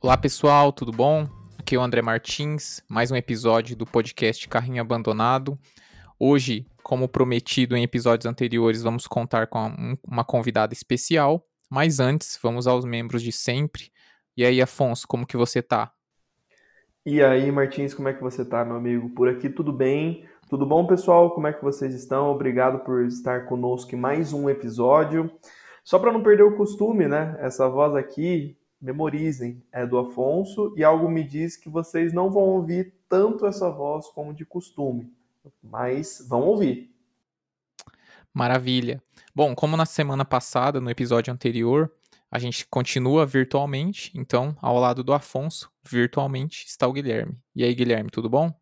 Olá pessoal, tudo bom? Aqui é o André Martins, mais um episódio do podcast Carrinho Abandonado. Hoje, como prometido em episódios anteriores, vamos contar com uma convidada especial, mas antes, vamos aos membros de sempre. E aí, Afonso, como que você tá? E aí, Martins, como é que você tá, meu amigo? Por aqui tudo bem? Tudo bom, pessoal? Como é que vocês estão? Obrigado por estar conosco em mais um episódio. Só para não perder o costume, né? Essa voz aqui memorizem, é do Afonso, e algo me diz que vocês não vão ouvir tanto essa voz como de costume, mas vão ouvir. Maravilha. Bom, como na semana passada, no episódio anterior, a gente continua virtualmente, então, ao lado do Afonso, virtualmente, está o Guilherme. E aí, Guilherme, tudo bom?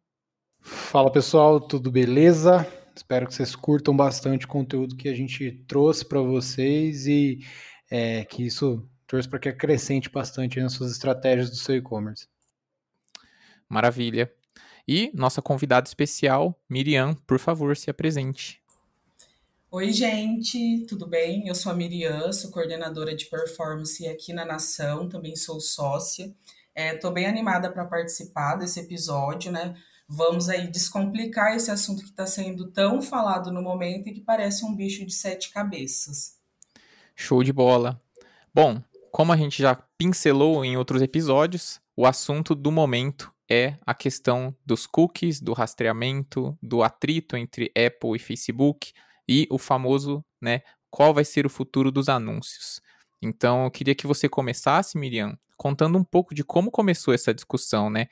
Fala pessoal, tudo beleza? Espero que vocês curtam bastante o conteúdo que a gente trouxe para vocês e é, que isso torço para que acrescente bastante nas suas estratégias do seu e-commerce. Maravilha. E nossa convidada especial, Miriam, por favor, se apresente. Oi, gente, tudo bem? Eu sou a Miriam, sou coordenadora de performance aqui na Nação, também sou sócia. Estou é, bem animada para participar desse episódio, né? Vamos aí descomplicar esse assunto que está sendo tão falado no momento e que parece um bicho de sete cabeças. Show de bola. Bom, como a gente já pincelou em outros episódios, o assunto do momento é a questão dos cookies, do rastreamento, do atrito entre Apple e Facebook e o famoso, né, qual vai ser o futuro dos anúncios. Então, eu queria que você começasse, Miriam, contando um pouco de como começou essa discussão, né?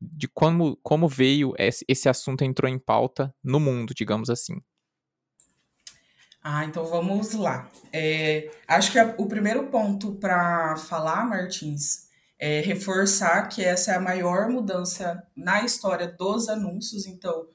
De como, como veio esse, esse assunto entrou em pauta no mundo, digamos assim. Ah, então vamos lá. É, acho que a, o primeiro ponto para falar, Martins, é reforçar que essa é a maior mudança na história dos anúncios. Então,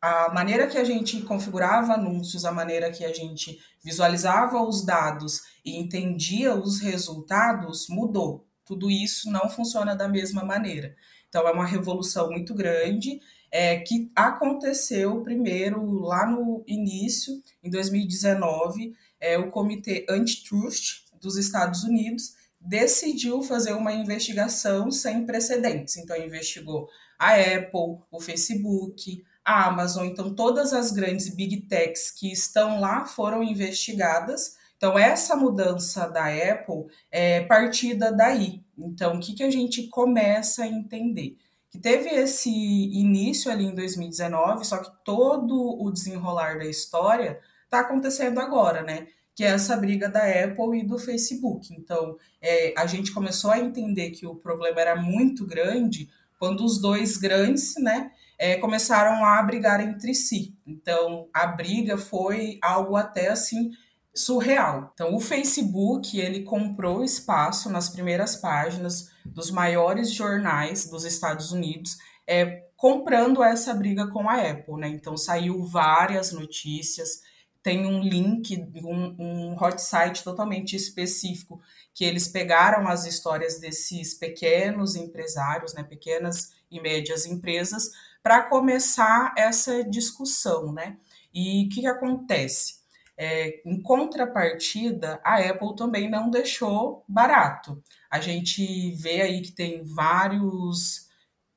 a maneira que a gente configurava anúncios, a maneira que a gente visualizava os dados e entendia os resultados mudou. Tudo isso não funciona da mesma maneira. Então, é uma revolução muito grande é, que aconteceu primeiro lá no início, em 2019, é, o Comitê Antitrust dos Estados Unidos decidiu fazer uma investigação sem precedentes. Então, investigou a Apple, o Facebook, a Amazon. Então, todas as grandes big techs que estão lá foram investigadas. Então, essa mudança da Apple é partida daí. Então, o que, que a gente começa a entender? que teve esse início ali em 2019, só que todo o desenrolar da história está acontecendo agora, né? Que é essa briga da Apple e do Facebook. Então, é, a gente começou a entender que o problema era muito grande quando os dois grandes, né, é, começaram a brigar entre si. Então, a briga foi algo até assim surreal. Então, o Facebook ele comprou espaço nas primeiras páginas dos maiores jornais dos Estados Unidos, é, comprando essa briga com a Apple, né? Então, saiu várias notícias. Tem um link, um, um hot site totalmente específico que eles pegaram as histórias desses pequenos empresários, né, pequenas e médias empresas, para começar essa discussão, né? E o que, que acontece? É, em contrapartida, a Apple também não deixou barato. A gente vê aí que tem vários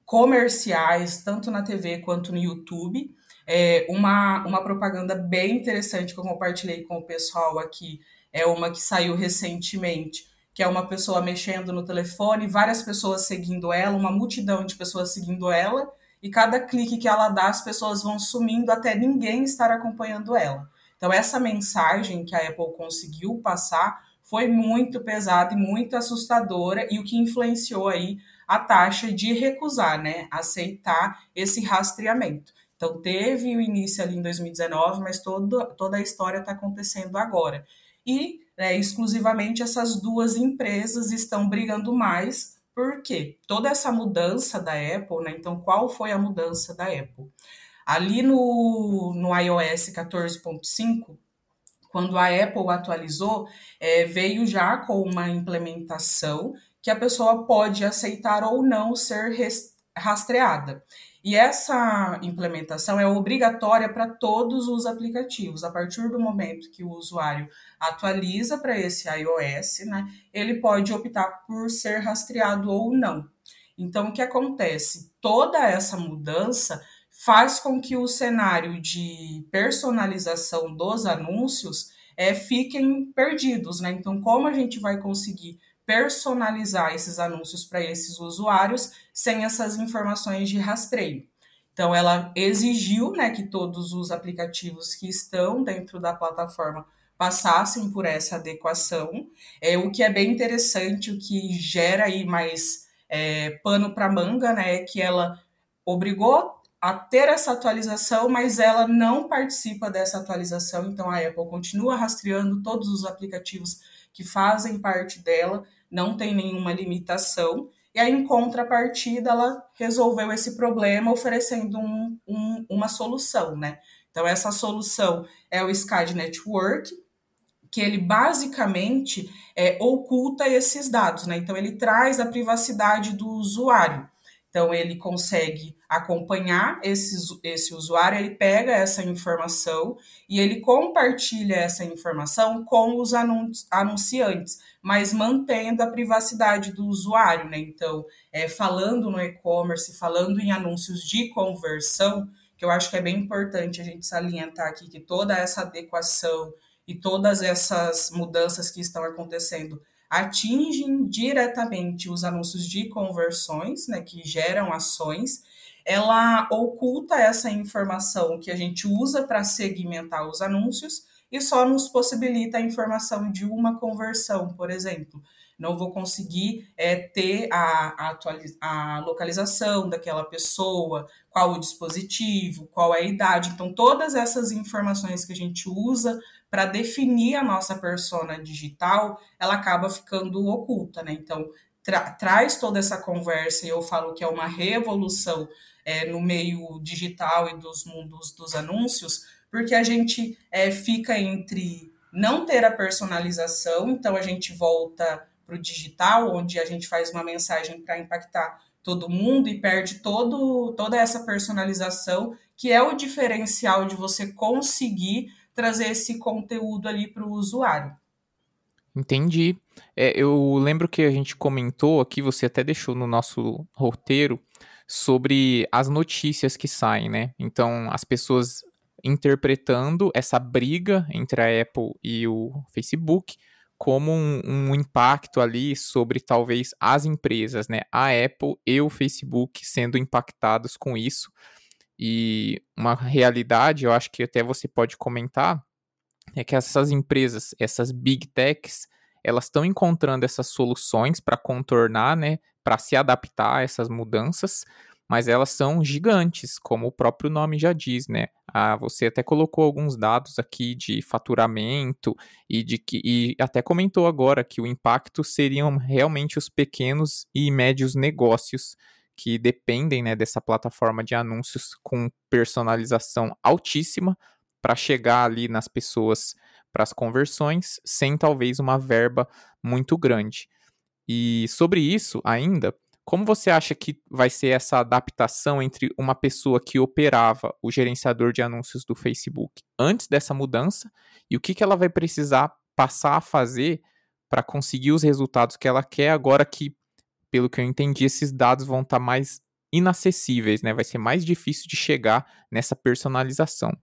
comerciais, tanto na TV quanto no YouTube. É, uma, uma propaganda bem interessante que eu compartilhei com o pessoal aqui é uma que saiu recentemente, que é uma pessoa mexendo no telefone, várias pessoas seguindo ela, uma multidão de pessoas seguindo ela, e cada clique que ela dá, as pessoas vão sumindo até ninguém estar acompanhando ela. Então, essa mensagem que a Apple conseguiu passar foi muito pesada e muito assustadora e o que influenciou aí a taxa de recusar, né, aceitar esse rastreamento. Então, teve o início ali em 2019, mas todo, toda a história está acontecendo agora. E né, exclusivamente essas duas empresas estão brigando mais, porque toda essa mudança da Apple, né? Então, qual foi a mudança da Apple? Ali no, no iOS 14.5, quando a Apple atualizou, é, veio já com uma implementação que a pessoa pode aceitar ou não ser rastreada. E essa implementação é obrigatória para todos os aplicativos. A partir do momento que o usuário atualiza para esse iOS, né, ele pode optar por ser rastreado ou não. Então, o que acontece? Toda essa mudança faz com que o cenário de personalização dos anúncios é, fiquem perdidos, né? Então, como a gente vai conseguir personalizar esses anúncios para esses usuários sem essas informações de rastreio. Então, ela exigiu né, que todos os aplicativos que estão dentro da plataforma passassem por essa adequação, é, o que é bem interessante, o que gera aí mais é, pano para manga, né, é que ela obrigou a ter essa atualização, mas ela não participa dessa atualização, então a Apple continua rastreando todos os aplicativos que fazem parte dela, não tem nenhuma limitação. E aí, em contrapartida, ela resolveu esse problema oferecendo um, um, uma solução, né? Então, essa solução é o SCAD Network, que ele basicamente é, oculta esses dados, né? Então, ele traz a privacidade do usuário. Então, ele consegue acompanhar esse, esse usuário, ele pega essa informação e ele compartilha essa informação com os anunciantes, mas mantendo a privacidade do usuário, né? Então, é, falando no e-commerce, falando em anúncios de conversão, que eu acho que é bem importante a gente salientar aqui que toda essa adequação e todas essas mudanças que estão acontecendo atingem diretamente os anúncios de conversões, né, que geram ações, ela oculta essa informação que a gente usa para segmentar os anúncios e só nos possibilita a informação de uma conversão, por exemplo. Não vou conseguir é, ter a, a, a localização daquela pessoa, qual o dispositivo, qual é a idade. Então, todas essas informações que a gente usa para definir a nossa persona digital, ela acaba ficando oculta, né? Então, tra traz toda essa conversa e eu falo que é uma revolução é, no meio digital e dos mundos dos anúncios, porque a gente é, fica entre não ter a personalização, então a gente volta para o digital, onde a gente faz uma mensagem para impactar todo mundo e perde todo, toda essa personalização, que é o diferencial de você conseguir trazer esse conteúdo ali para o usuário. Entendi. É, eu lembro que a gente comentou aqui, você até deixou no nosso roteiro, sobre as notícias que saem, né? Então, as pessoas interpretando essa briga entre a Apple e o Facebook como um, um, impacto ali sobre talvez as empresas, né? A Apple e o Facebook sendo impactados com isso. E uma realidade, eu acho que até você pode comentar, é que essas empresas, essas big techs, elas estão encontrando essas soluções para contornar, né, para se adaptar a essas mudanças, mas elas são gigantes, como o próprio nome já diz, né? Ah, você até colocou alguns dados aqui de faturamento e de que e até comentou agora que o impacto seriam realmente os pequenos e médios negócios que dependem né, dessa plataforma de anúncios com personalização altíssima para chegar ali nas pessoas para as conversões, sem talvez uma verba muito grande. E sobre isso ainda, como você acha que vai ser essa adaptação entre uma pessoa que operava o gerenciador de anúncios do Facebook antes dessa mudança e o que, que ela vai precisar passar a fazer para conseguir os resultados que ela quer agora que pelo que eu entendi, esses dados vão estar tá mais inacessíveis, né? Vai ser mais difícil de chegar nessa personalização.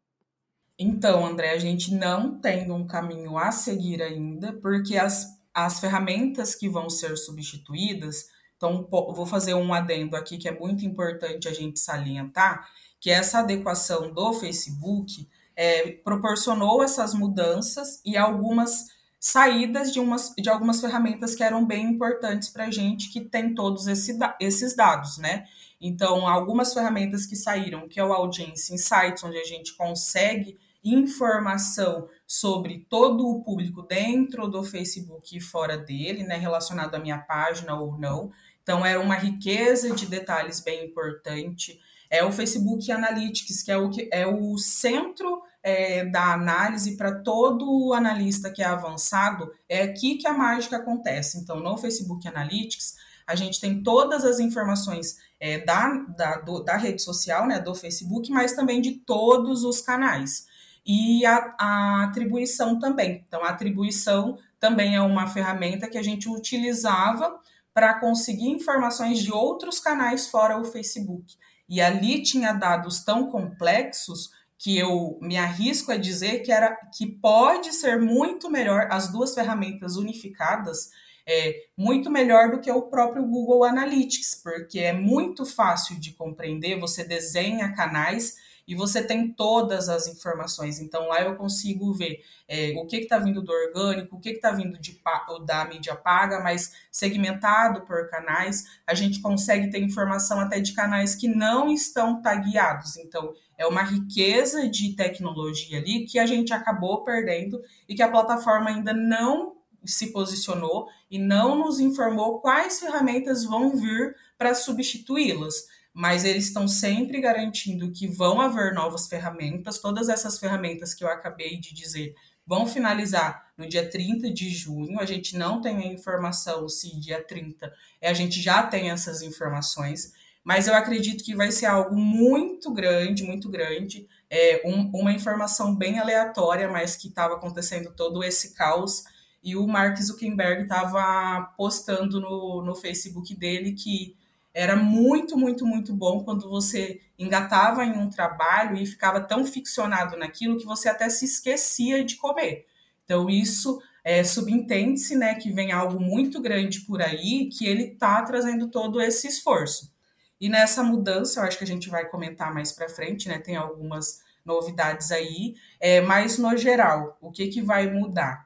Então, André, a gente não tem um caminho a seguir ainda, porque as, as ferramentas que vão ser substituídas, então vou fazer um adendo aqui que é muito importante a gente salientar, que essa adequação do Facebook é, proporcionou essas mudanças e algumas saídas de, umas, de algumas ferramentas que eram bem importantes para a gente que tem todos esse, esses dados, né? Então, algumas ferramentas que saíram, que é o Audience Insights, onde a gente consegue informação sobre todo o público dentro do Facebook e fora dele, né, relacionado à minha página ou não. Então, era uma riqueza de detalhes bem importante. É o Facebook Analytics, que é o, que, é o centro é, da análise para todo analista que é avançado, é aqui que a mágica acontece. Então, no Facebook Analytics, a gente tem todas as informações é, da, da, do, da rede social, né, do Facebook, mas também de todos os canais. E a, a atribuição também. Então, a atribuição também é uma ferramenta que a gente utilizava para conseguir informações de outros canais fora o Facebook. E ali tinha dados tão complexos que eu me arrisco a dizer que era que pode ser muito melhor as duas ferramentas unificadas é muito melhor do que o próprio Google Analytics, porque é muito fácil de compreender, você desenha canais e você tem todas as informações. Então lá eu consigo ver é, o que está vindo do orgânico, o que está vindo de, da mídia paga, mas segmentado por canais. A gente consegue ter informação até de canais que não estão tagueados. Então é uma riqueza de tecnologia ali que a gente acabou perdendo e que a plataforma ainda não se posicionou e não nos informou quais ferramentas vão vir para substituí-las mas eles estão sempre garantindo que vão haver novas ferramentas. Todas essas ferramentas que eu acabei de dizer vão finalizar no dia 30 de junho. A gente não tem a informação se dia 30 é, a gente já tem essas informações, mas eu acredito que vai ser algo muito grande, muito grande. É um, uma informação bem aleatória, mas que estava acontecendo todo esse caos. E o Mark Zuckerberg estava postando no, no Facebook dele que era muito, muito, muito bom quando você engatava em um trabalho e ficava tão ficcionado naquilo que você até se esquecia de comer. Então, isso é, subentende-se né, que vem algo muito grande por aí, que ele está trazendo todo esse esforço. E nessa mudança, eu acho que a gente vai comentar mais para frente, né? Tem algumas novidades aí, é, mas no geral, o que, que vai mudar?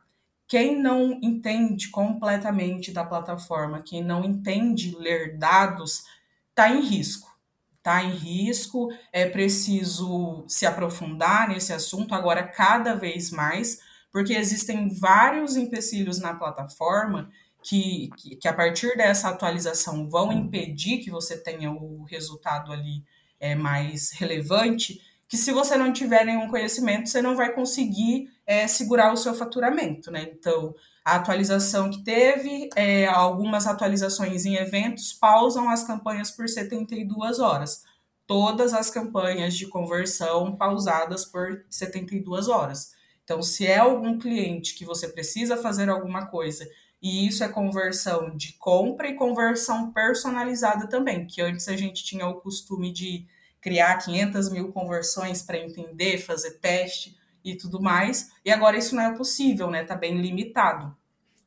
Quem não entende completamente da plataforma, quem não entende ler dados, está em risco. Está em risco, é preciso se aprofundar nesse assunto agora cada vez mais, porque existem vários empecilhos na plataforma que, que, que, a partir dessa atualização vão impedir que você tenha o resultado ali é, mais relevante, que se você não tiver nenhum conhecimento, você não vai conseguir é, segurar o seu faturamento, né? Então, a atualização que teve, é, algumas atualizações em eventos pausam as campanhas por 72 horas. Todas as campanhas de conversão pausadas por 72 horas. Então, se é algum cliente que você precisa fazer alguma coisa, e isso é conversão de compra e conversão personalizada também, que antes a gente tinha o costume de criar 500 mil conversões para entender, fazer teste e tudo mais. E agora isso não é possível, né? Tá bem limitado.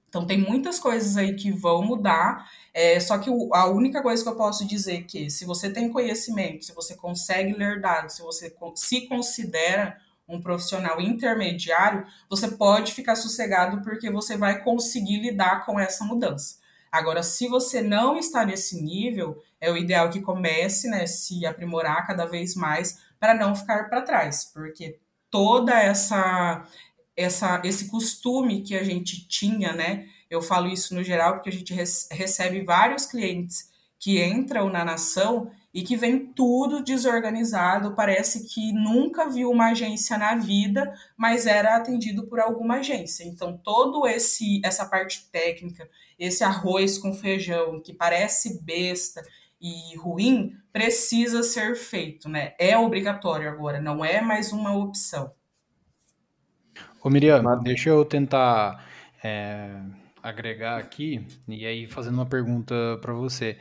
Então tem muitas coisas aí que vão mudar. É, só que a única coisa que eu posso dizer é que se você tem conhecimento, se você consegue ler dados, se você se considera um profissional intermediário, você pode ficar sossegado porque você vai conseguir lidar com essa mudança. Agora, se você não está nesse nível, é o ideal que comece, né, se aprimorar cada vez mais para não ficar para trás, porque toda essa essa esse costume que a gente tinha, né? Eu falo isso no geral porque a gente recebe vários clientes que entram na nação e que vem tudo desorganizado, parece que nunca viu uma agência na vida, mas era atendido por alguma agência. Então, todo esse essa parte técnica, esse arroz com feijão que parece besta e ruim, precisa ser feito, né? É obrigatório agora, não é mais uma opção. Ô Miriam, deixa eu tentar é, agregar aqui e aí fazendo uma pergunta para você.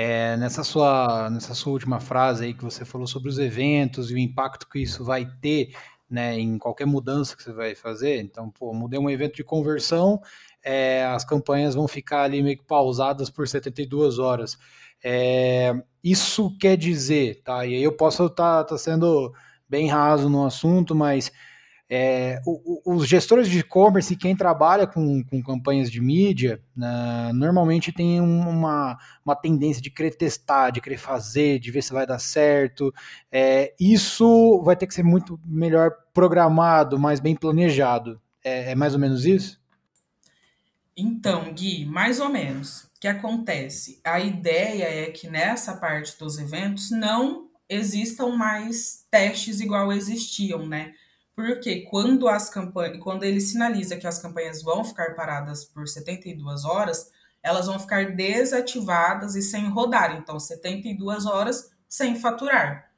É, nessa, sua, nessa sua última frase aí que você falou sobre os eventos e o impacto que isso vai ter né, em qualquer mudança que você vai fazer. Então, pô, mudei um evento de conversão, é, as campanhas vão ficar ali meio que pausadas por 72 horas. É, isso quer dizer, tá? E aí eu posso estar tá, tá sendo bem raso no assunto, mas é, o, o, os gestores de e-commerce e quem trabalha com, com campanhas de mídia, né, normalmente tem uma, uma tendência de querer testar, de querer fazer, de ver se vai dar certo. É, isso vai ter que ser muito melhor programado, mais bem planejado. É, é mais ou menos isso? Então, Gui, mais ou menos. O que acontece? A ideia é que nessa parte dos eventos não existam mais testes igual existiam, né? Porque quando as campanhas, quando ele sinaliza que as campanhas vão ficar paradas por 72 horas, elas vão ficar desativadas e sem rodar. Então, 72 horas sem faturar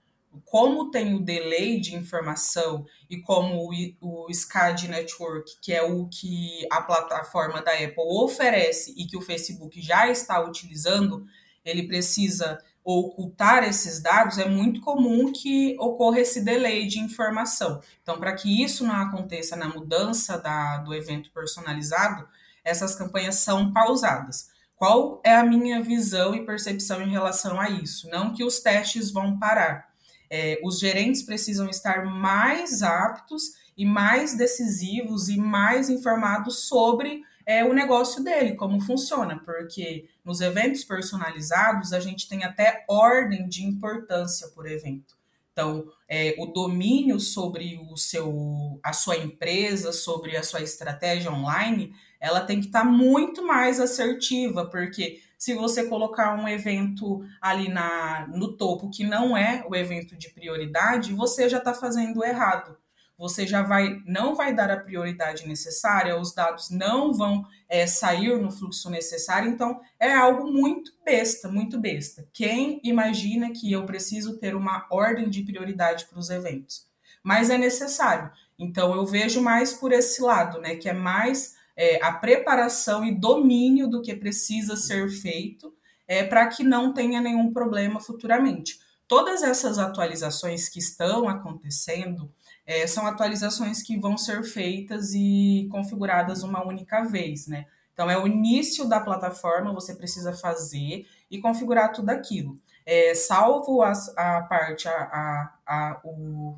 como tem o delay de informação e como o, o SCAD Network, que é o que a plataforma da Apple oferece e que o Facebook já está utilizando, ele precisa ocultar esses dados, é muito comum que ocorra esse delay de informação. Então, para que isso não aconteça na mudança da, do evento personalizado, essas campanhas são pausadas. Qual é a minha visão e percepção em relação a isso? Não que os testes vão parar, é, os gerentes precisam estar mais aptos e mais decisivos e mais informados sobre é, o negócio dele, como funciona, porque nos eventos personalizados a gente tem até ordem de importância por evento. Então, é, o domínio sobre o seu, a sua empresa, sobre a sua estratégia online, ela tem que estar tá muito mais assertiva, porque se você colocar um evento ali na, no topo que não é o evento de prioridade, você já está fazendo errado. Você já vai, não vai dar a prioridade necessária, os dados não vão é, sair no fluxo necessário, então é algo muito besta, muito besta. Quem imagina que eu preciso ter uma ordem de prioridade para os eventos? Mas é necessário. Então eu vejo mais por esse lado, né? Que é mais é, a preparação e domínio do que precisa ser feito é, para que não tenha nenhum problema futuramente. Todas essas atualizações que estão acontecendo é, são atualizações que vão ser feitas e configuradas uma única vez, né? Então, é o início da plataforma, você precisa fazer e configurar tudo aquilo. É, salvo a, a parte, a, a, a, o,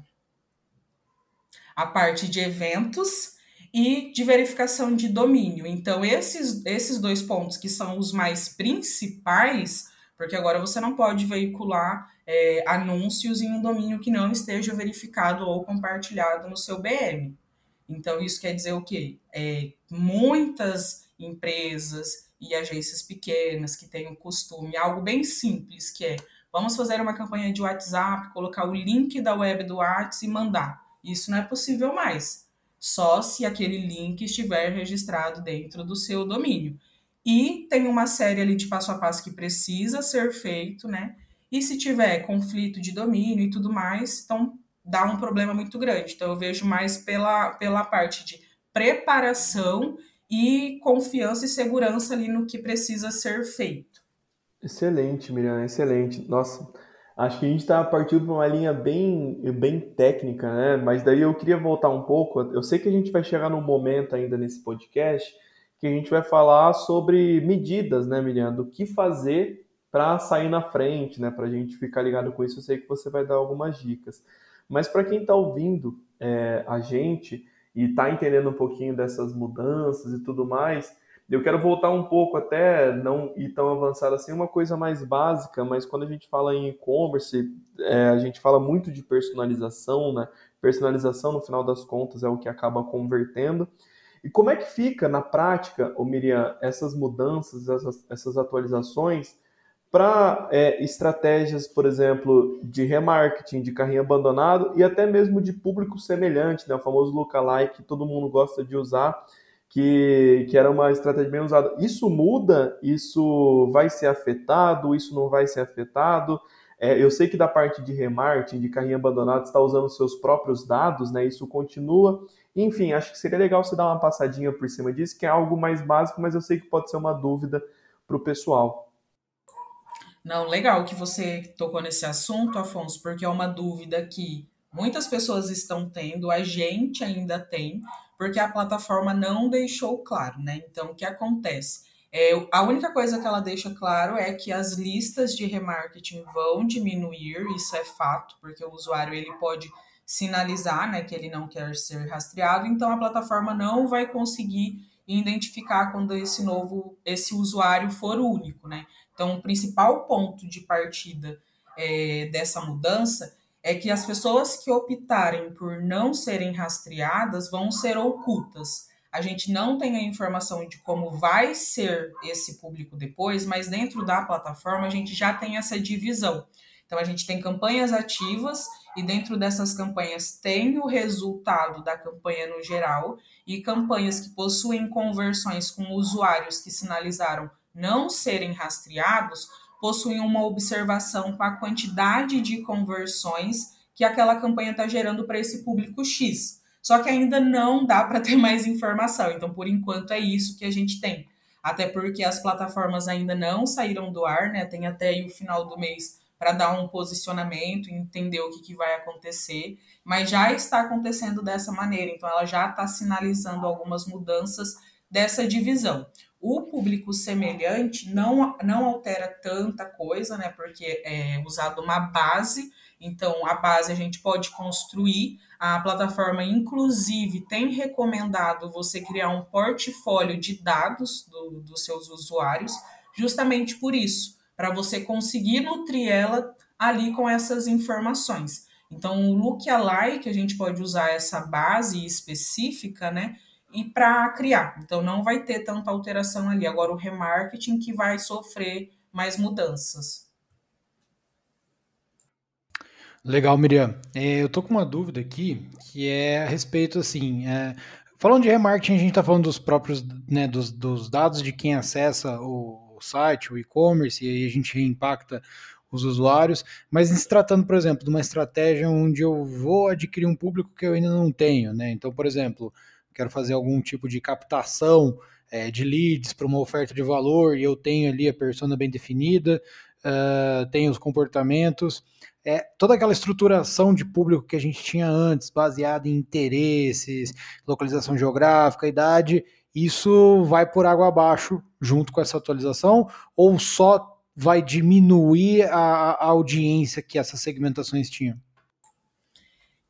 a parte de eventos, e de verificação de domínio. Então, esses, esses dois pontos que são os mais principais, porque agora você não pode veicular é, anúncios em um domínio que não esteja verificado ou compartilhado no seu BM. Então, isso quer dizer o quê? É, muitas empresas e agências pequenas que têm o costume, algo bem simples, que é vamos fazer uma campanha de WhatsApp, colocar o link da web do WhatsApp e mandar. Isso não é possível mais só se aquele link estiver registrado dentro do seu domínio. E tem uma série ali de passo a passo que precisa ser feito, né? E se tiver conflito de domínio e tudo mais, então dá um problema muito grande. Então eu vejo mais pela, pela parte de preparação e confiança e segurança ali no que precisa ser feito. Excelente, Miriam, excelente. Nossa, Acho que a gente está partindo para uma linha bem, bem técnica, né? Mas daí eu queria voltar um pouco. Eu sei que a gente vai chegar num momento ainda nesse podcast que a gente vai falar sobre medidas, né, Miriam? Do que fazer para sair na frente, né? Para a gente ficar ligado com isso. Eu sei que você vai dar algumas dicas. Mas para quem está ouvindo é, a gente e está entendendo um pouquinho dessas mudanças e tudo mais, eu quero voltar um pouco até, não ir tão avançado assim, uma coisa mais básica, mas quando a gente fala em e-commerce, é, a gente fala muito de personalização, né? Personalização, no final das contas, é o que acaba convertendo. E como é que fica na prática, ô Miriam, essas mudanças, essas, essas atualizações para é, estratégias, por exemplo, de remarketing, de carrinho abandonado e até mesmo de público semelhante, né? o famoso lookalike que todo mundo gosta de usar que, que era uma estratégia bem usada. Isso muda? Isso vai ser afetado? Isso não vai ser afetado? É, eu sei que da parte de remarketing, de carrinho abandonado, está usando seus próprios dados, né? Isso continua. Enfim, acho que seria legal você dar uma passadinha por cima disso, que é algo mais básico, mas eu sei que pode ser uma dúvida para o pessoal. Não, legal que você tocou nesse assunto, Afonso, porque é uma dúvida que muitas pessoas estão tendo, a gente ainda tem, porque a plataforma não deixou claro, né? Então, o que acontece? É, a única coisa que ela deixa claro é que as listas de remarketing vão diminuir, isso é fato, porque o usuário ele pode sinalizar né, que ele não quer ser rastreado, então a plataforma não vai conseguir identificar quando esse novo, esse usuário for único, né? Então, o principal ponto de partida é, dessa mudança é que as pessoas que optarem por não serem rastreadas vão ser ocultas. A gente não tem a informação de como vai ser esse público depois, mas dentro da plataforma a gente já tem essa divisão. Então a gente tem campanhas ativas e dentro dessas campanhas tem o resultado da campanha no geral e campanhas que possuem conversões com usuários que sinalizaram não serem rastreados possuem uma observação com a quantidade de conversões que aquela campanha está gerando para esse público X. Só que ainda não dá para ter mais informação. Então, por enquanto, é isso que a gente tem. Até porque as plataformas ainda não saíram do ar, né? Tem até o final do mês para dar um posicionamento, entender o que, que vai acontecer, mas já está acontecendo dessa maneira, então ela já está sinalizando algumas mudanças dessa divisão. O público semelhante não, não altera tanta coisa, né? Porque é usado uma base, então a base a gente pode construir. A plataforma, inclusive, tem recomendado você criar um portfólio de dados do, dos seus usuários, justamente por isso, para você conseguir nutrir ela ali com essas informações. Então, o lookalike, a gente pode usar essa base específica, né? e para criar. Então não vai ter tanta alteração ali. Agora o remarketing que vai sofrer mais mudanças. Legal, Miriam. É, eu tô com uma dúvida aqui que é a respeito assim. É, falando de remarketing, a gente está falando dos próprios, né, dos, dos, dados de quem acessa o, o site, o e-commerce, e aí a gente reimpacta os usuários, mas se tratando, por exemplo, de uma estratégia onde eu vou adquirir um público que eu ainda não tenho, né? Então, por exemplo, quero fazer algum tipo de captação é, de leads para uma oferta de valor e eu tenho ali a persona bem definida, uh, tenho os comportamentos, é, toda aquela estruturação de público que a gente tinha antes, baseada em interesses, localização geográfica, idade, isso vai por água abaixo junto com essa atualização ou só vai diminuir a, a audiência que essas segmentações tinham?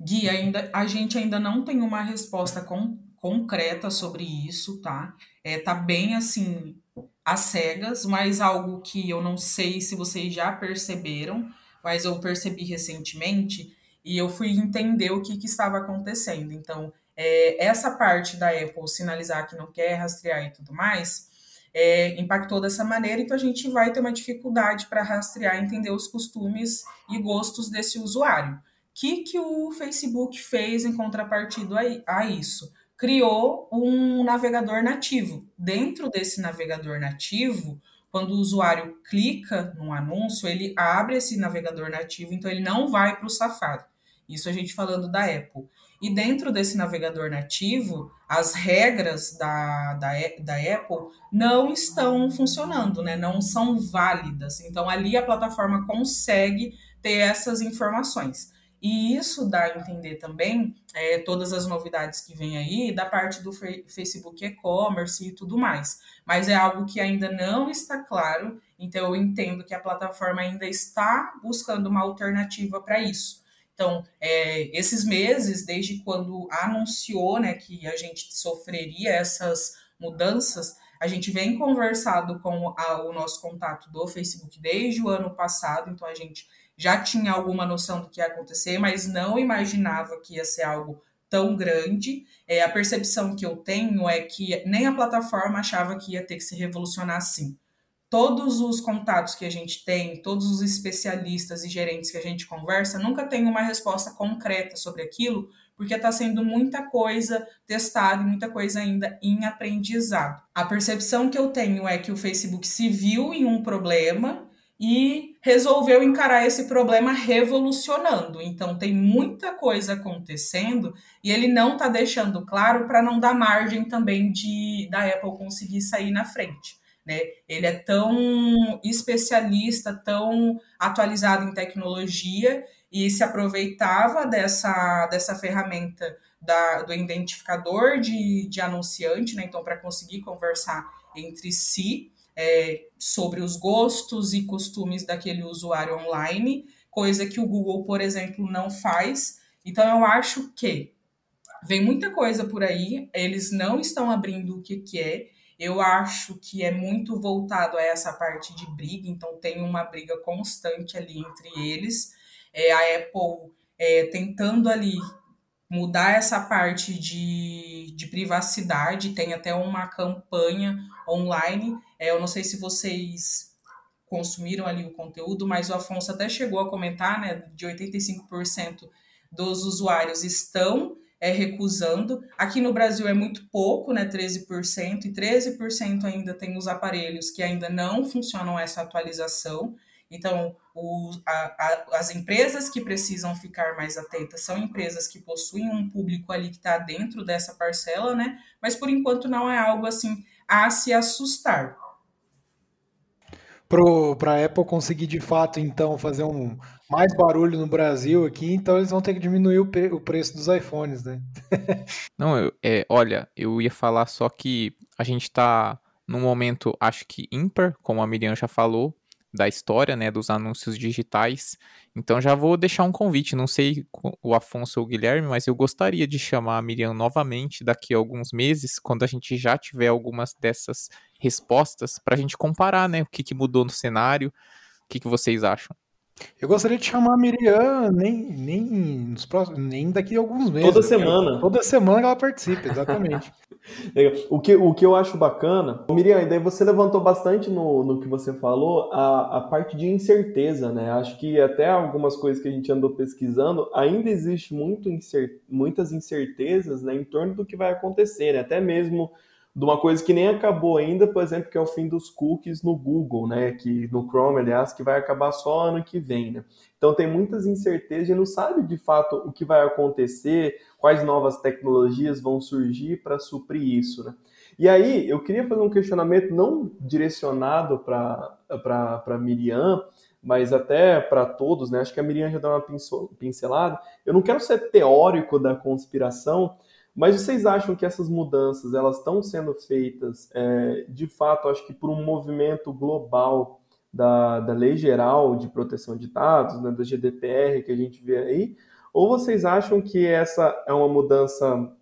Gui, ainda, a gente ainda não tem uma resposta com, concreta sobre isso, tá? É, tá bem assim, às cegas, mas algo que eu não sei se vocês já perceberam, mas eu percebi recentemente e eu fui entender o que, que estava acontecendo. Então, é, essa parte da Apple sinalizar que não quer rastrear e tudo mais, é, impactou dessa maneira, então a gente vai ter uma dificuldade para rastrear entender os costumes e gostos desse usuário. O que, que o Facebook fez em contrapartida a, a isso? criou um navegador nativo. Dentro desse navegador nativo, quando o usuário clica num anúncio, ele abre esse navegador nativo, então ele não vai para o Safari. Isso a gente falando da Apple. E dentro desse navegador nativo, as regras da, da, da Apple não estão funcionando, né? não são válidas. Então, ali a plataforma consegue ter essas informações. E isso dá a entender também é, todas as novidades que vem aí da parte do Facebook e-commerce e tudo mais. Mas é algo que ainda não está claro, então eu entendo que a plataforma ainda está buscando uma alternativa para isso. Então, é, esses meses, desde quando anunciou né, que a gente sofreria essas mudanças, a gente vem conversado com a, o nosso contato do Facebook desde o ano passado, então a gente já tinha alguma noção do que ia acontecer, mas não imaginava que ia ser algo tão grande. É, a percepção que eu tenho é que nem a plataforma achava que ia ter que se revolucionar assim. Todos os contatos que a gente tem, todos os especialistas e gerentes que a gente conversa, nunca tem uma resposta concreta sobre aquilo, porque está sendo muita coisa testada e muita coisa ainda em aprendizado. A percepção que eu tenho é que o Facebook se viu em um problema e resolveu encarar esse problema revolucionando. Então tem muita coisa acontecendo e ele não está deixando claro para não dar margem também de da Apple conseguir sair na frente. Né? Ele é tão especialista, tão atualizado em tecnologia e se aproveitava dessa, dessa ferramenta da, do identificador de, de anunciante, né? então para conseguir conversar entre si é, sobre os gostos e costumes daquele usuário online, coisa que o Google, por exemplo, não faz. Então, eu acho que vem muita coisa por aí, eles não estão abrindo o que, que é. Eu acho que é muito voltado a essa parte de briga, então tem uma briga constante ali entre eles. É, a Apple é, tentando ali mudar essa parte de, de privacidade, tem até uma campanha online. É, eu não sei se vocês consumiram ali o conteúdo, mas o Afonso até chegou a comentar, né, de 85% dos usuários estão é, recusando. Aqui no Brasil é muito pouco, né, 13%, e 13% ainda tem os aparelhos que ainda não funcionam essa atualização. Então, o, a, a, as empresas que precisam ficar mais atentas são empresas que possuem um público ali que está dentro dessa parcela, né? Mas por enquanto não é algo assim a se assustar. Para a Apple conseguir de fato então fazer um mais barulho no Brasil aqui, então eles vão ter que diminuir o, o preço dos iPhones, né? não, eu, é, olha, eu ia falar só que a gente está num momento, acho que ímpar, como a Miriam já falou, da história, né, dos anúncios digitais. Então já vou deixar um convite, não sei o Afonso ou o Guilherme, mas eu gostaria de chamar a Miriam novamente daqui a alguns meses, quando a gente já tiver algumas dessas respostas, para a gente comparar, né, o que, que mudou no cenário, o que, que vocês acham. Eu gostaria de chamar a Miriam nem, nem, nos próximos, nem daqui a alguns meses. Toda semana. Toda semana ela participa, exatamente. o, que, o que eu acho bacana, Miriam, daí você levantou bastante no, no que você falou a, a parte de incerteza, né? Acho que até algumas coisas que a gente andou pesquisando, ainda existe muito incert, muitas incertezas né, em torno do que vai acontecer, né? Até mesmo de uma coisa que nem acabou ainda, por exemplo, que é o fim dos cookies no Google, né? Que no Chrome, aliás, que vai acabar só ano que vem, né? Então tem muitas incertezas e não sabe de fato o que vai acontecer, quais novas tecnologias vão surgir para suprir isso, né? E aí eu queria fazer um questionamento não direcionado para Miriam, mas até para todos, né? Acho que a Miriam já deu uma pincelada. Eu não quero ser teórico da conspiração, mas vocês acham que essas mudanças elas estão sendo feitas é, de fato, acho que por um movimento global da, da Lei Geral de Proteção de Dados, né, da GDPR que a gente vê aí? Ou vocês acham que essa é uma mudança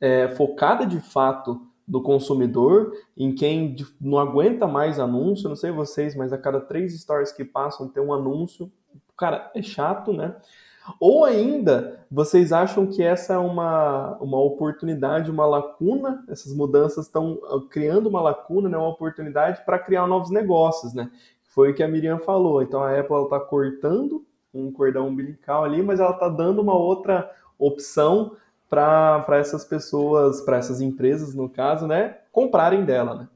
é, focada de fato do consumidor, em quem não aguenta mais anúncio? Não sei vocês, mas a cada três stories que passam tem um anúncio. Cara, é chato, né? Ou ainda, vocês acham que essa é uma, uma oportunidade, uma lacuna? Essas mudanças estão ah, criando uma lacuna, né, uma oportunidade para criar novos negócios, né? Foi o que a Miriam falou. Então a Apple está cortando um cordão umbilical ali, mas ela está dando uma outra opção para essas pessoas, para essas empresas, no caso, né, comprarem dela, né?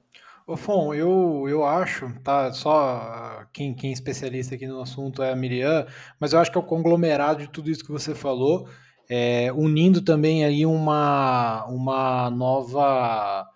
Ô Fon, eu, eu acho, tá? Só quem, quem é especialista aqui no assunto é a Miriam, mas eu acho que é o conglomerado de tudo isso que você falou, é, unindo também aí uma, uma nova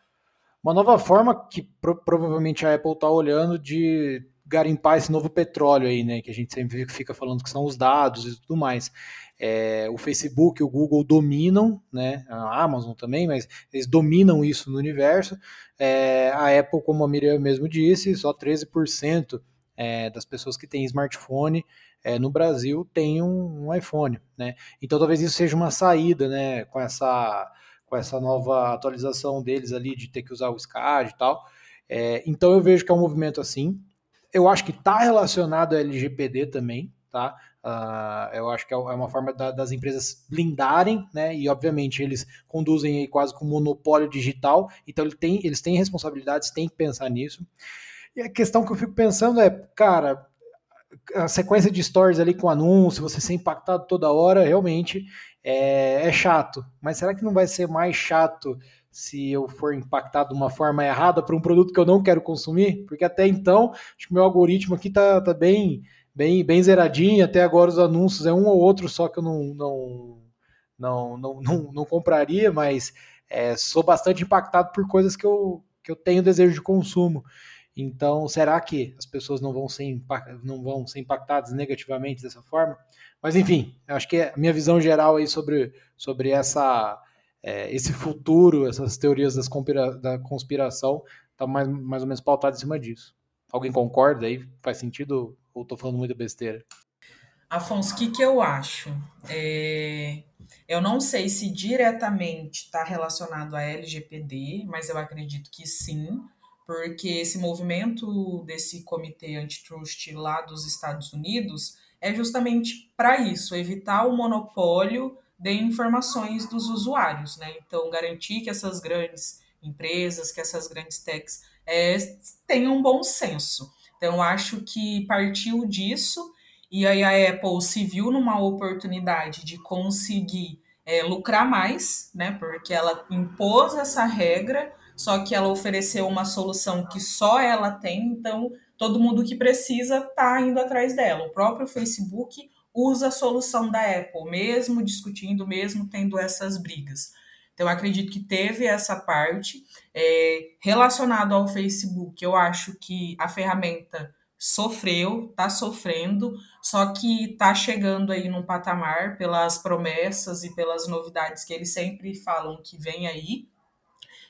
uma nova forma que pro, provavelmente a Apple está olhando de garimpar esse novo petróleo aí, né? Que a gente sempre fica falando que são os dados e tudo mais. É, o Facebook e o Google dominam, né? A Amazon também, mas eles dominam isso no universo. É, a Apple, como a Miriam mesmo disse, só 13% é, das pessoas que têm smartphone é, no Brasil têm um, um, iPhone, né? Então talvez isso seja uma saída, né? Com essa, com essa nova atualização deles ali de ter que usar o SCAD e tal. É, então eu vejo que é um movimento assim. Eu acho que está relacionado ao LGPD também, tá? Uh, eu acho que é, é uma forma da, das empresas blindarem, né? E obviamente eles conduzem aí quase com monopólio digital, então ele tem, eles têm responsabilidades, têm que pensar nisso. E a questão que eu fico pensando é, cara, a sequência de stories ali com anúncio, você ser impactado toda hora, realmente é, é chato. Mas será que não vai ser mais chato se eu for impactado de uma forma errada para um produto que eu não quero consumir? Porque até então, acho que meu algoritmo aqui tá, tá bem bem, bem zeradinho. Até agora os anúncios é um ou outro só que eu não, não, não, não, não, não compraria, mas é, sou bastante impactado por coisas que eu, que eu tenho desejo de consumo. Então, será que as pessoas não vão ser, não vão ser impactadas negativamente dessa forma? Mas, enfim, acho que a minha visão geral aí sobre, sobre essa, é, esse futuro, essas teorias conspira, da conspiração, está mais, mais ou menos pautada em cima disso. Alguém concorda aí? Faz sentido ou estou falando muita besteira? Afonso, o que, que eu acho? É... Eu não sei se diretamente está relacionado à LGPD, mas eu acredito que sim, porque esse movimento desse comitê antitrust lá dos Estados Unidos é justamente para isso, evitar o monopólio de informações dos usuários, né? Então, garantir que essas grandes empresas, que essas grandes techs é, tenham um bom senso. Então, acho que partiu disso, e aí a Apple se viu numa oportunidade de conseguir é, lucrar mais, né? Porque ela impôs essa regra, só que ela ofereceu uma solução que só ela tem, então todo mundo que precisa está indo atrás dela. O próprio Facebook usa a solução da Apple, mesmo discutindo, mesmo tendo essas brigas. Então, acredito que teve essa parte. É, relacionado ao Facebook, eu acho que a ferramenta sofreu, está sofrendo, só que está chegando aí num patamar pelas promessas e pelas novidades que eles sempre falam que vem aí.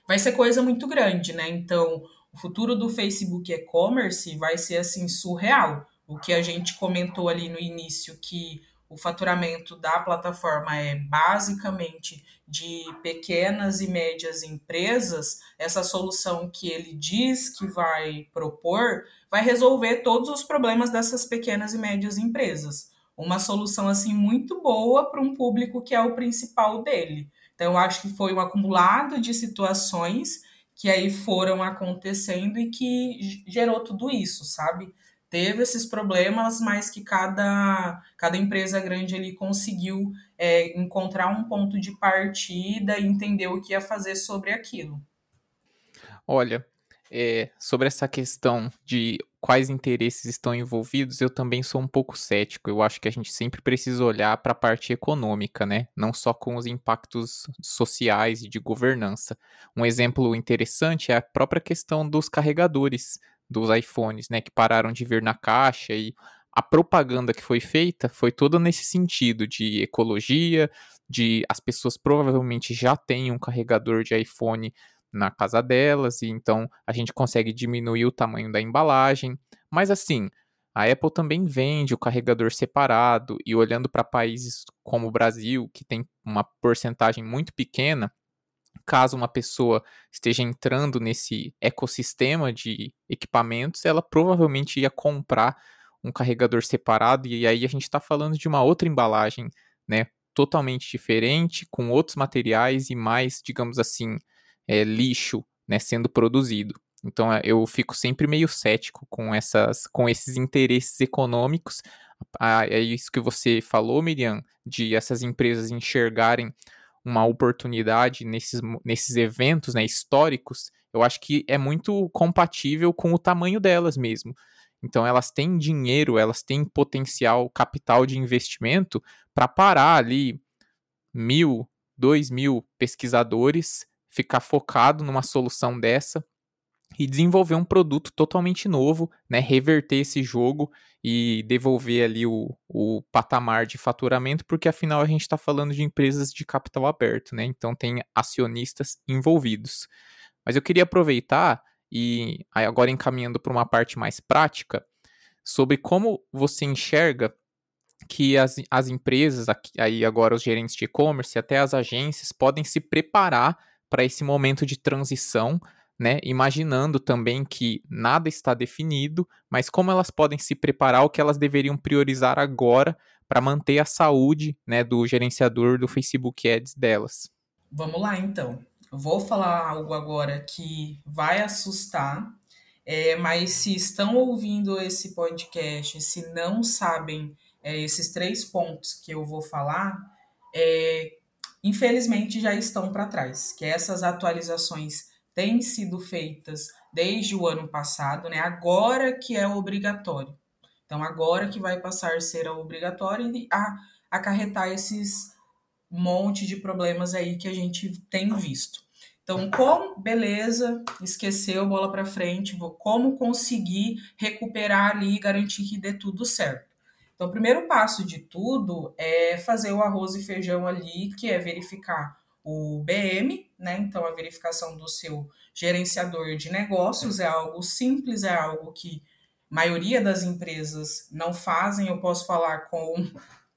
Vai ser coisa muito grande, né? Então, o futuro do Facebook e-commerce vai ser assim surreal. O que a gente comentou ali no início que o faturamento da plataforma é basicamente de pequenas e médias empresas, essa solução que ele diz que vai propor vai resolver todos os problemas dessas pequenas e médias empresas. Uma solução assim muito boa para um público que é o principal dele. Então, eu acho que foi um acumulado de situações que aí foram acontecendo e que gerou tudo isso, sabe? Teve esses problemas, mas que cada, cada empresa grande ali conseguiu é, encontrar um ponto de partida e entender o que ia fazer sobre aquilo. Olha, é, sobre essa questão de quais interesses estão envolvidos, eu também sou um pouco cético. Eu acho que a gente sempre precisa olhar para a parte econômica, né? Não só com os impactos sociais e de governança. Um exemplo interessante é a própria questão dos carregadores dos iPhones, né? Que pararam de vir na caixa e a propaganda que foi feita foi toda nesse sentido de ecologia, de as pessoas provavelmente já têm um carregador de iPhone na casa delas, e então a gente consegue diminuir o tamanho da embalagem. Mas assim, a Apple também vende o carregador separado, e olhando para países como o Brasil, que tem uma porcentagem muito pequena, caso uma pessoa esteja entrando nesse ecossistema de equipamentos, ela provavelmente ia comprar um carregador separado, e aí a gente está falando de uma outra embalagem, né? Totalmente diferente, com outros materiais e mais, digamos assim, é, lixo né, sendo produzido. Então é, eu fico sempre meio cético com, essas, com esses interesses econômicos. Ah, é isso que você falou, Miriam, de essas empresas enxergarem uma oportunidade nesses, nesses eventos né, históricos. Eu acho que é muito compatível com o tamanho delas mesmo. Então elas têm dinheiro, elas têm potencial capital de investimento para parar ali mil, dois mil pesquisadores ficar focado numa solução dessa e desenvolver um produto totalmente novo, né, reverter esse jogo e devolver ali o, o patamar de faturamento, porque afinal a gente está falando de empresas de capital aberto, né, então tem acionistas envolvidos. Mas eu queria aproveitar e agora encaminhando para uma parte mais prática, sobre como você enxerga que as, as empresas, aí agora os gerentes de e-commerce, até as agências, podem se preparar para esse momento de transição, né? Imaginando também que nada está definido, mas como elas podem se preparar, o que elas deveriam priorizar agora para manter a saúde, né, do gerenciador do Facebook Ads delas. Vamos lá, então. vou falar algo agora que vai assustar, é, mas se estão ouvindo esse podcast, se não sabem é, esses três pontos que eu vou falar, é, infelizmente já estão para trás, que essas atualizações têm sido feitas desde o ano passado, né? Agora que é obrigatório. Então, agora que vai passar a ser obrigatório e a acarretar esses monte de problemas aí que a gente tem visto. Então, como, beleza, esqueceu, bola para frente, vou, como conseguir recuperar ali e garantir que dê tudo certo. Então, o primeiro passo de tudo é fazer o arroz e feijão ali, que é verificar o BM, né? Então, a verificação do seu gerenciador de negócios é algo simples, é algo que a maioria das empresas não fazem. Eu posso falar com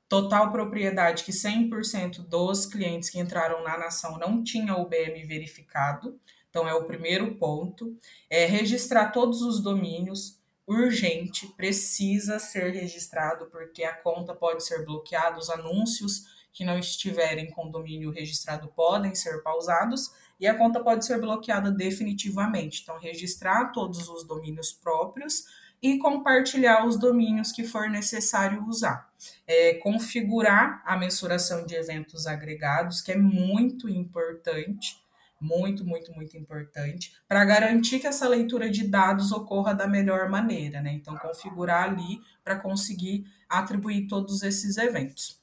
total propriedade que 100% dos clientes que entraram na nação não tinham o BM verificado. Então, é o primeiro ponto. É registrar todos os domínios, urgente, precisa ser registrado, porque a conta pode ser bloqueada, os anúncios que não estiverem com domínio registrado podem ser pausados e a conta pode ser bloqueada definitivamente. Então, registrar todos os domínios próprios e compartilhar os domínios que for necessário usar. É, configurar a mensuração de eventos agregados, que é muito importante, muito, muito, muito importante, para garantir que essa leitura de dados ocorra da melhor maneira, né? Então, configurar ali para conseguir atribuir todos esses eventos.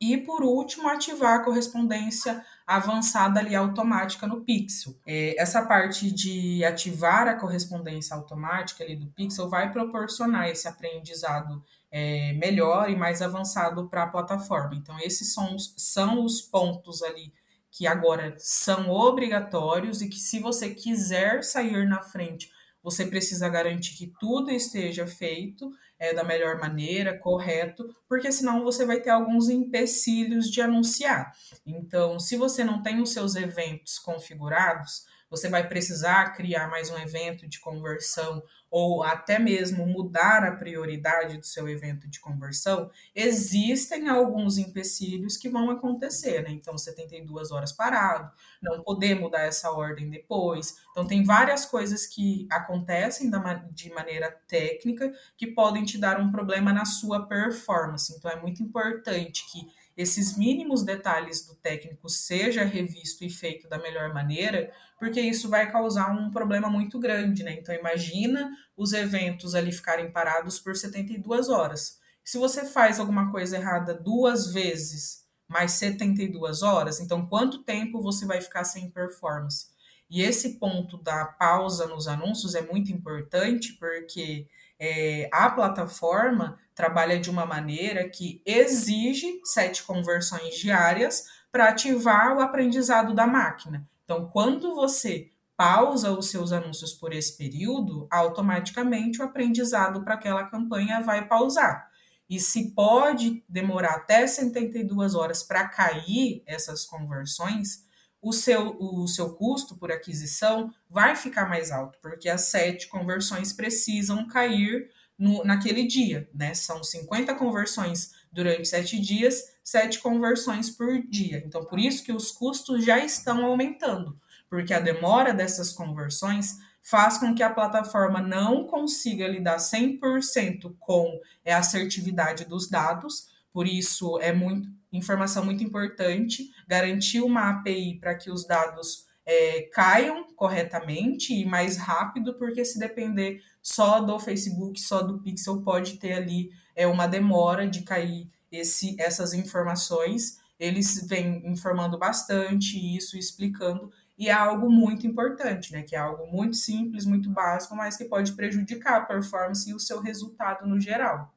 E, por último, ativar a correspondência avançada ali automática no Pixel. É, essa parte de ativar a correspondência automática ali do Pixel vai proporcionar esse aprendizado é, melhor e mais avançado para a plataforma. Então, esses são, são os pontos ali que agora são obrigatórios e que, se você quiser sair na frente, você precisa garantir que tudo esteja feito é, da melhor maneira, correto, porque senão você vai ter alguns empecilhos de anunciar. Então, se você não tem os seus eventos configurados, você vai precisar criar mais um evento de conversão ou até mesmo mudar a prioridade do seu evento de conversão, existem alguns empecilhos que vão acontecer, né? Então, 72 horas parado, não poder mudar essa ordem depois. Então, tem várias coisas que acontecem de maneira técnica que podem te dar um problema na sua performance. Então, é muito importante que esses mínimos detalhes do técnico seja revisto e feito da melhor maneira, porque isso vai causar um problema muito grande, né? Então imagina os eventos ali ficarem parados por 72 horas. Se você faz alguma coisa errada duas vezes, mais 72 horas, então quanto tempo você vai ficar sem performance? E esse ponto da pausa nos anúncios é muito importante porque é, a plataforma trabalha de uma maneira que exige sete conversões diárias para ativar o aprendizado da máquina. Então, quando você pausa os seus anúncios por esse período, automaticamente o aprendizado para aquela campanha vai pausar. E se pode demorar até 72 horas para cair essas conversões, o seu, o seu custo por aquisição vai ficar mais alto, porque as sete conversões precisam cair no, naquele dia, né? São 50 conversões durante sete dias, sete conversões por dia. Então, por isso que os custos já estão aumentando, porque a demora dessas conversões faz com que a plataforma não consiga lidar 100% com a assertividade dos dados, por isso é muito informação muito importante, garantir uma API para que os dados é, caiam corretamente e mais rápido, porque se depender só do Facebook, só do Pixel, pode ter ali é, uma demora de cair esse, essas informações. Eles vêm informando bastante isso, explicando, e é algo muito importante, né? Que é algo muito simples, muito básico, mas que pode prejudicar a performance e o seu resultado no geral.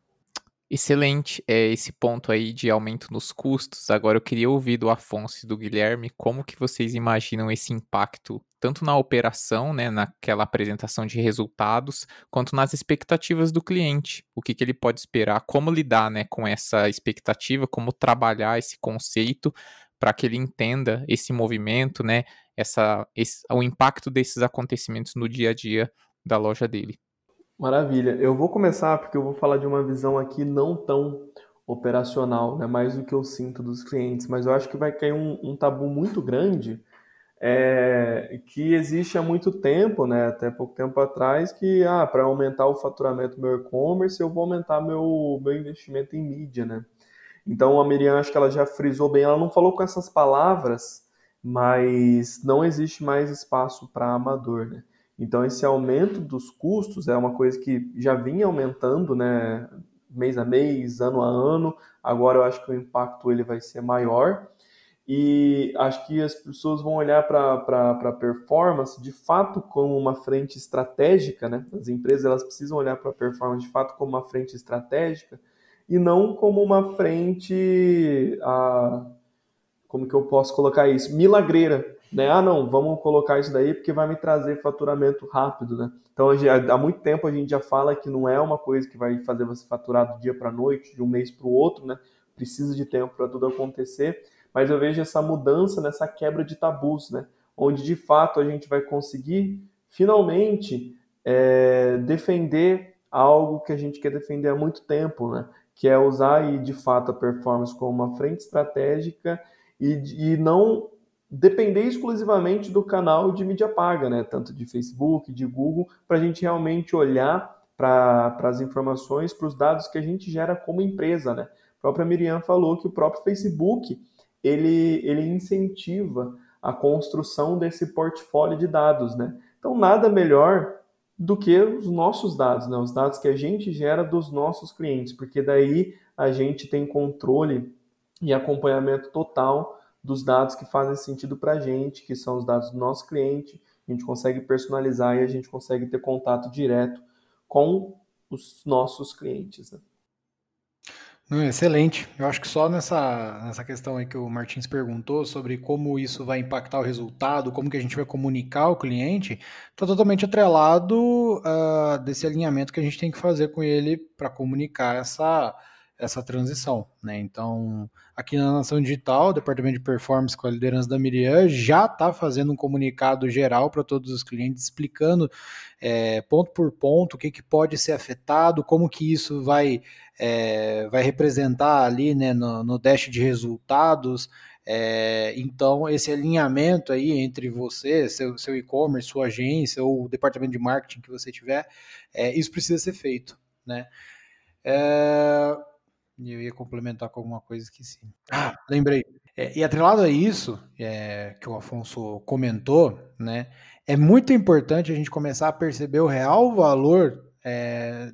Excelente é esse ponto aí de aumento nos custos. Agora eu queria ouvir do Afonso e do Guilherme como que vocês imaginam esse impacto tanto na operação, né, naquela apresentação de resultados, quanto nas expectativas do cliente. O que, que ele pode esperar, como lidar, né, com essa expectativa, como trabalhar esse conceito para que ele entenda esse movimento, né, essa, esse, o impacto desses acontecimentos no dia a dia da loja dele. Maravilha. Eu vou começar porque eu vou falar de uma visão aqui não tão operacional, né? mais do que eu sinto dos clientes, mas eu acho que vai cair um, um tabu muito grande é, que existe há muito tempo, né? até pouco tempo atrás, que ah, para aumentar o faturamento do meu e-commerce, eu vou aumentar meu, meu investimento em mídia. Né? Então a Miriam, acho que ela já frisou bem, ela não falou com essas palavras, mas não existe mais espaço para amador. Né? Então, esse aumento dos custos é uma coisa que já vinha aumentando, né, mês a mês, ano a ano. Agora eu acho que o impacto ele vai ser maior. E acho que as pessoas vão olhar para a performance de fato como uma frente estratégica, né? As empresas elas precisam olhar para a performance de fato como uma frente estratégica e não como uma frente, a, como que eu posso colocar isso? Milagreira, né? Ah, não, vamos colocar isso daí porque vai me trazer faturamento rápido, né? Então, há muito tempo a gente já fala que não é uma coisa que vai fazer você faturar do dia para a noite, de um mês para o outro, né? Precisa de tempo para tudo acontecer, mas eu vejo essa mudança nessa quebra de tabus, né? Onde de fato a gente vai conseguir finalmente é, defender algo que a gente quer defender há muito tempo, né? Que é usar aí, de fato a performance como uma frente estratégica e, e não depender exclusivamente do canal de mídia paga, né? Tanto de Facebook, de Google, para a gente realmente olhar para as informações, para os dados que a gente gera como empresa, né? A própria Miriam falou que o próprio Facebook ele, ele incentiva a construção desse portfólio de dados, né? Então nada melhor do que os nossos dados, né? Os dados que a gente gera dos nossos clientes, porque daí a gente tem controle e acompanhamento total dos dados que fazem sentido para a gente, que são os dados do nosso cliente. A gente consegue personalizar e a gente consegue ter contato direto com os nossos clientes. Né? Excelente. Eu acho que só nessa, nessa questão aí que o Martins perguntou sobre como isso vai impactar o resultado, como que a gente vai comunicar o cliente, está totalmente atrelado uh, desse alinhamento que a gente tem que fazer com ele para comunicar essa, essa transição. Né? Então, aqui na Nação Digital, o Departamento de Performance com a liderança da Miriam já está fazendo um comunicado geral para todos os clientes, explicando é, ponto por ponto o que, que pode ser afetado, como que isso vai, é, vai representar ali né, no, no dash de resultados. É, então, esse alinhamento aí entre você, seu, seu e-commerce, sua agência ou o departamento de marketing que você tiver, é, isso precisa ser feito. Né? É, eu ia complementar com alguma coisa esqueci. Ah, lembrei. É, e atrelado a isso, é, que o Afonso comentou, né, é muito importante a gente começar a perceber o real valor é,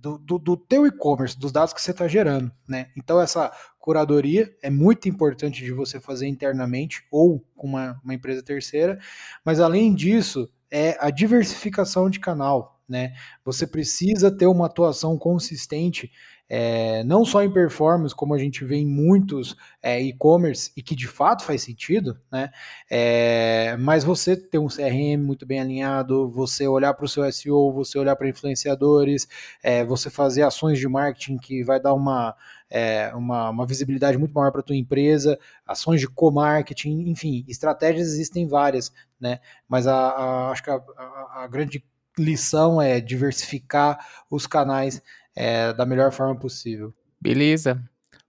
do, do, do, teu e-commerce, dos dados que você está gerando. Né? Então, essa curadoria é muito importante de você fazer internamente ou com uma, uma empresa terceira, mas além disso, é a diversificação de canal. Né? Você precisa ter uma atuação consistente é, não só em performance, como a gente vê em muitos é, e-commerce, e que de fato faz sentido, né? É, mas você ter um CRM muito bem alinhado, você olhar para o seu SEO, você olhar para influenciadores, é, você fazer ações de marketing que vai dar uma, é, uma, uma, visibilidade muito maior para a tua empresa, ações de co-marketing, enfim, estratégias existem várias, né? Mas a, a acho que a, a, a grande lição é diversificar os canais é, da melhor forma possível. Beleza.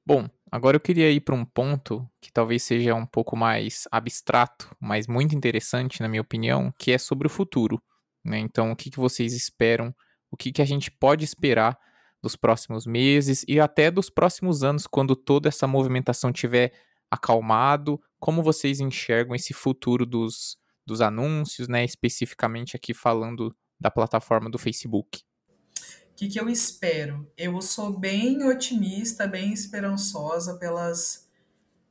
Bom, agora eu queria ir para um ponto que talvez seja um pouco mais abstrato, mas muito interessante, na minha opinião, que é sobre o futuro. Né? Então, o que, que vocês esperam? O que, que a gente pode esperar dos próximos meses e até dos próximos anos, quando toda essa movimentação tiver acalmado? Como vocês enxergam esse futuro dos, dos anúncios, né? especificamente aqui falando da plataforma do Facebook? Que, que eu espero? Eu sou bem otimista, bem esperançosa pelas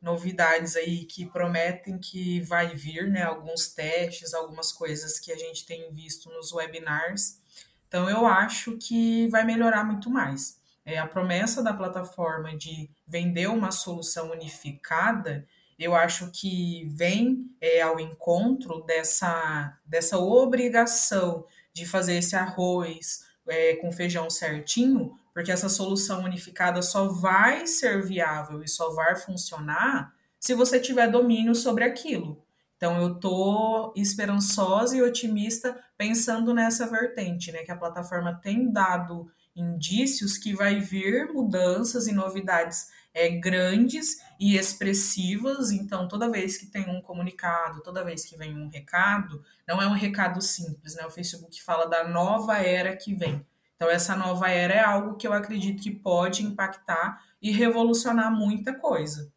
novidades aí que prometem que vai vir, né? Alguns testes, algumas coisas que a gente tem visto nos webinars. Então eu acho que vai melhorar muito mais. É, a promessa da plataforma de vender uma solução unificada, eu acho que vem é, ao encontro dessa, dessa obrigação de fazer esse arroz, é, com feijão certinho, porque essa solução unificada só vai ser viável e só vai funcionar se você tiver domínio sobre aquilo. Então eu tô esperançosa e otimista pensando nessa vertente, né, que a plataforma tem dado indícios que vai vir mudanças e novidades é, grandes e expressivas. Então, toda vez que tem um comunicado, toda vez que vem um recado, não é um recado simples, né? O Facebook fala da nova era que vem. Então, essa nova era é algo que eu acredito que pode impactar e revolucionar muita coisa.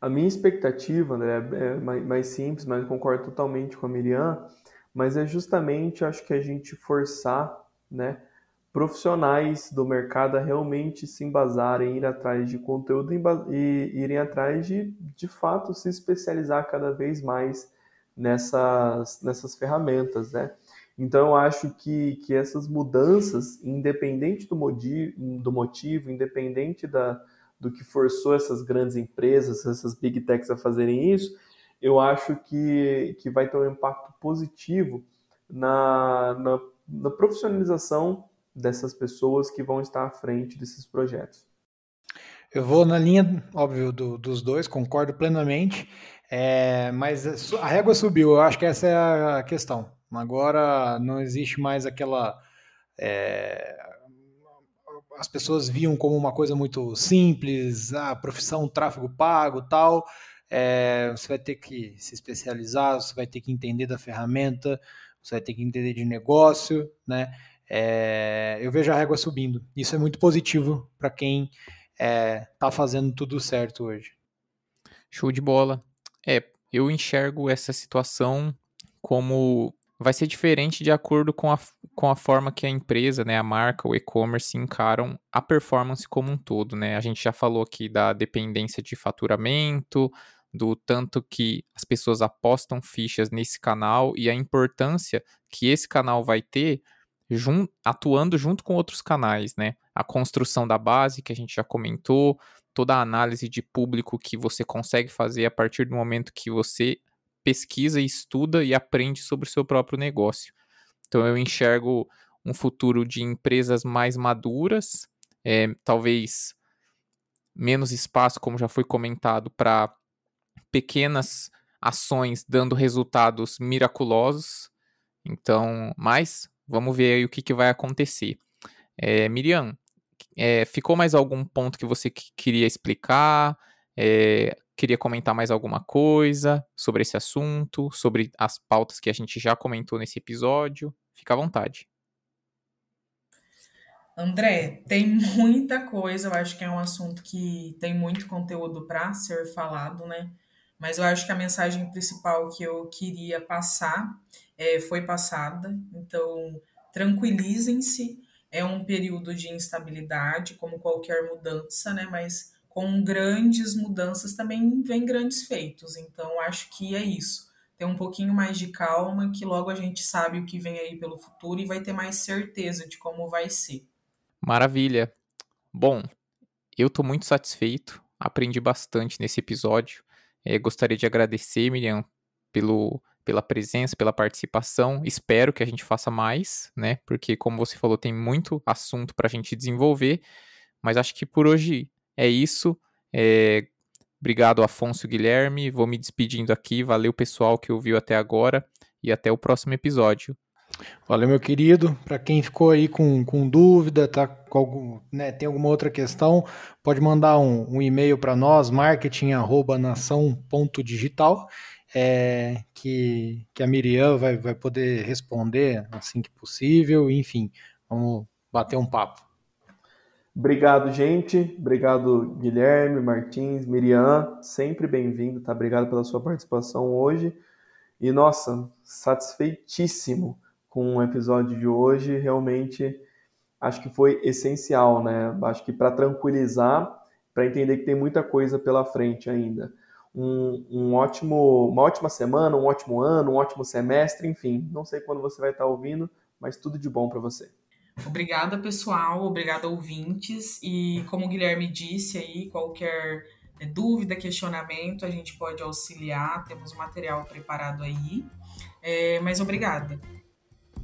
A minha expectativa né, é mais simples, mas concordo totalmente com a Miriam, mas é justamente, acho que a gente forçar, né, profissionais do mercado a realmente se embasarem, ir atrás de conteúdo e irem atrás de, de fato, se especializar cada vez mais nessas, nessas ferramentas, né? Então, eu acho que, que essas mudanças, independente do, motivo, do motivo, independente da, do que forçou essas grandes empresas, essas big techs a fazerem isso, eu acho que, que vai ter um impacto positivo na, na, na profissionalização dessas pessoas que vão estar à frente desses projetos. Eu vou na linha, óbvio, do, dos dois, concordo plenamente, é, mas a régua subiu, eu acho que essa é a questão. Agora não existe mais aquela. É, as pessoas viam como uma coisa muito simples, a profissão tráfego pago tal. É, você vai ter que se especializar, você vai ter que entender da ferramenta, você vai ter que entender de negócio, né? É, eu vejo a régua subindo. Isso é muito positivo para quem está é, tá fazendo tudo certo hoje. Show de bola. É, eu enxergo essa situação como vai ser diferente de acordo com a, com a forma que a empresa, né, a marca, o e-commerce encaram a performance como um todo, né? A gente já falou aqui da dependência de faturamento, do tanto que as pessoas apostam fichas nesse canal e a importância que esse canal vai ter jun atuando junto com outros canais, né? A construção da base que a gente já comentou, toda a análise de público que você consegue fazer a partir do momento que você pesquisa, estuda e aprende sobre o seu próprio negócio. Então eu enxergo um futuro de empresas mais maduras, é, talvez menos espaço, como já foi comentado, para pequenas ações dando resultados miraculosos. Então, mas vamos ver aí o que, que vai acontecer. É, Miriam, é, ficou mais algum ponto que você queria explicar? É, queria comentar mais alguma coisa sobre esse assunto, sobre as pautas que a gente já comentou nesse episódio? Fica à vontade. André, tem muita coisa, eu acho que é um assunto que tem muito conteúdo para ser falado, né? Mas eu acho que a mensagem principal que eu queria passar é, foi passada. Então, tranquilizem-se. É um período de instabilidade, como qualquer mudança, né? Mas com grandes mudanças também vem grandes feitos. Então, acho que é isso. Ter um pouquinho mais de calma, que logo a gente sabe o que vem aí pelo futuro e vai ter mais certeza de como vai ser. Maravilha. Bom, eu estou muito satisfeito, aprendi bastante nesse episódio. É, gostaria de agradecer, Miriam, pelo, pela presença, pela participação. Espero que a gente faça mais, né? Porque, como você falou, tem muito assunto para a gente desenvolver. Mas acho que por hoje é isso. É... Obrigado, Afonso Guilherme. Vou me despedindo aqui. Valeu, pessoal, que ouviu até agora. E até o próximo episódio. Valeu, meu querido. Para quem ficou aí com, com dúvida, tá com algum, né, tem alguma outra questão, pode mandar um, um e-mail para nós, marketing@nação.digital, é, que, que a Miriam vai, vai poder responder assim que possível. Enfim, vamos bater um papo. Obrigado, gente. Obrigado, Guilherme, Martins, Miriam. Sempre bem-vindo, tá? Obrigado pela sua participação hoje. E, nossa, satisfeitíssimo com o episódio de hoje. Realmente, acho que foi essencial, né? Acho que para tranquilizar, para entender que tem muita coisa pela frente ainda. Um, um, ótimo, uma ótima semana, um ótimo ano, um ótimo semestre, enfim. Não sei quando você vai estar ouvindo, mas tudo de bom para você. Obrigada, pessoal. Obrigada, ouvintes. E como o Guilherme disse aí, qualquer é, dúvida, questionamento, a gente pode auxiliar. Temos material preparado aí. É, mas obrigada.